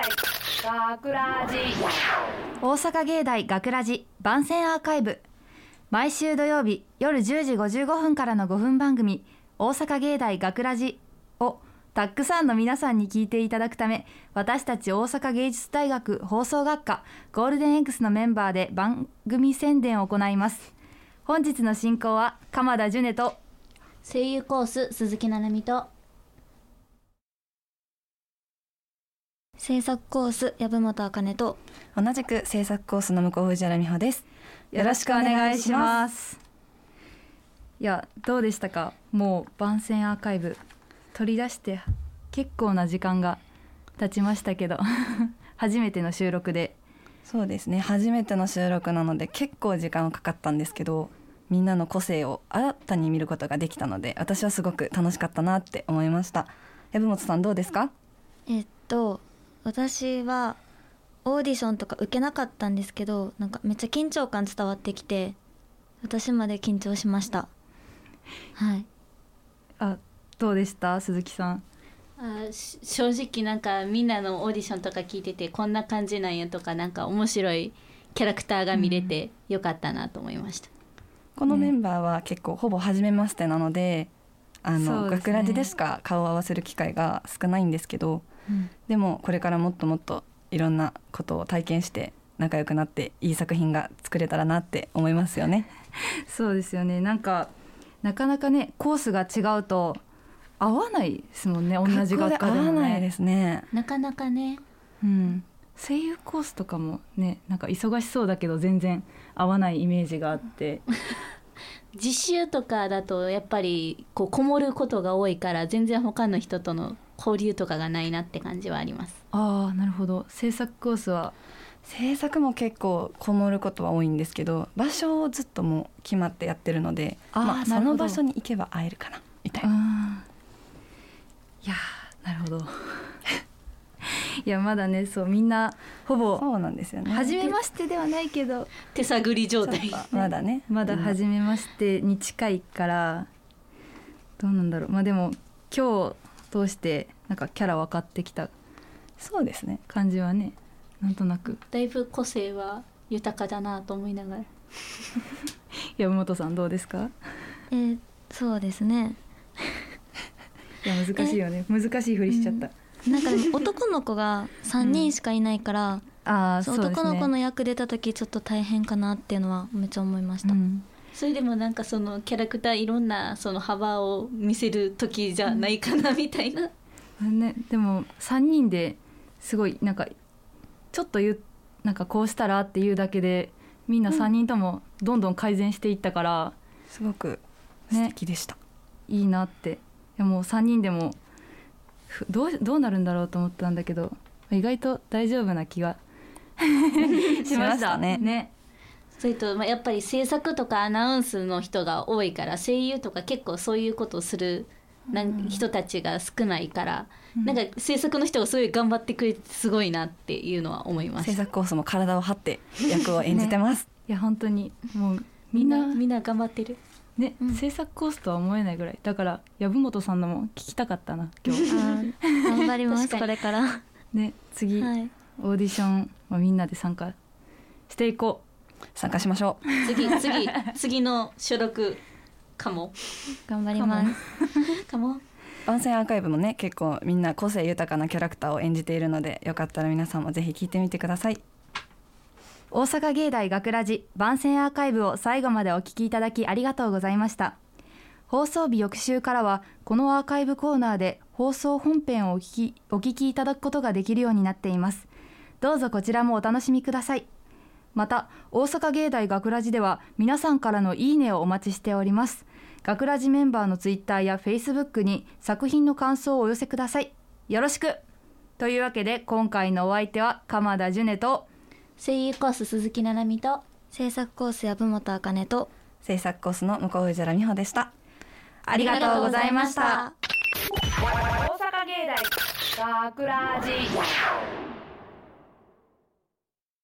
学ラジ。大阪芸大学ラジ番宣アーカイブ。毎週土曜日夜10時55分からの5分番組「大阪芸大学ラジをたくさんの皆さんに聞いていただくため私たち大阪芸術大学放送学科ゴールデン X のメンバーで番組宣伝を行います。本日の進行は鎌田ジュネと声優コース鈴木奈々美と制作コース籔本茜と。同じく制作コースの向こう藤原美穂です。よろしくお願いします。いやどうでしたか？もう番宣アーカイブ取り出して結構な時間が経ちましたけど 初めての収録で。そうですね。初めての収録なので結構時間はかかったんですけどみんなの個性を新たに見ることができたので私はすごく楽しかったなって思いました。籔本さんどうですか？えっと私はオーディションとか受けなかったんですけどなんかめっちゃ緊張感伝わってきて私まで緊張しました。はい。あどうでした？鈴木さん。あし正直なんかみんなのオーディションとか聞いててこんな感じなんやとかなんか面白いキャラクターが見れてよかったなと思いました、このメンバーは結構ほぼ初めましてなのであのですね。学ラジでしか？顔を合わせる機会が少ないんですけど、うんでもこれからもっともっといろんなことを体験して仲良くなっていい作品が作れたらなって思いますよね。そうですよね。なんかなかなかねコースが違うと合わないですもんね。同じ学科でもね。わないですね。なかなかね。うん、声優コースとかもねなんか忙しそうだけど全然合わないイメージがあって。実習とかだとやっぱりこうこもることが多いから全然他の人との交流とかがないなって感じはあります。ああなるほど。制作コースは？制作も結構こもることは多いんですけど場所をずっともう決まってやってるのであーまあ、その場所に行けば会えるかなみたいな。いやーなるほど。いやまだねそうみんなほぼそうなんですよね。初めましてではないけど手探り状態。まだね。まだうん初めましてに近いからどうなんだろう。まあでも今日通してなんかキャラ分かってきたそうですね。感じはねなんとなく。だいぶ個性は豊かだなと思いながら。山本さんどうですか？えーそうですね。いや難しいよね。難しいふりしちゃった、なんかでも男の子が3人しかいないから、そうああそうですね。男の子の役出た時ちょっと大変かなっていうのはめっちゃ思いました、うんそれでもなんかそのキャラクターいろんなその幅を見せる時じゃないかなみたいな、ね、でも3人ですごいなんかちょっと言うなんかこうしたらっていうだけでみんな3人ともどんどん改善していったから、すごく素敵でした。いいなって。いやもう3人でもふどうどうなるんだろうと思ったんだけど意外と大丈夫な気が しましたね。ねそれとまあやっぱり制作とかアナウンスの人が多いから声優とか結構そういうことをするなん人たちが少ないから、なんか制作の人がすごい頑張ってくれてすごいなっていうのは思います。制作コースも体を張って役を演じてます。いや本当にもうみみんんななみんな頑張ってる。ね、うん。制作コースとは思えないぐらい。だから籔本さんのも聞きたかったな 今日。頑張ります。これから。は ね次、い。オーディションはみんなで参加していこ参加しましょう。次次次の収録かも。頑張ります。かも。番宣アーカイブもね結構みんな個性豊かなキャラクターを演じているのでよかったら皆さんもぜひ聞いてみてください。大阪芸大学ラジ番宣アーカイブを最後までお聞きいただきありがとうございました。放送日翌週からはこのアーカイブコーナーで放送本編をお聞きお聞きいただくことができるようになっています。どうぞこちらもお楽しみくださいまた大阪芸大学ラジでは皆さんからのいいねをお待ちしております学ラジメンバーのツイッターやフェイスブックに作品の感想をお寄せくださいよろしくというわけで今回のお相手は鎌田ジュネと声優コース鈴木奈々美と制作コース籔本茜と制作コースの向こう藤原美穂でした。ありがとうございました。大阪芸大学ラジ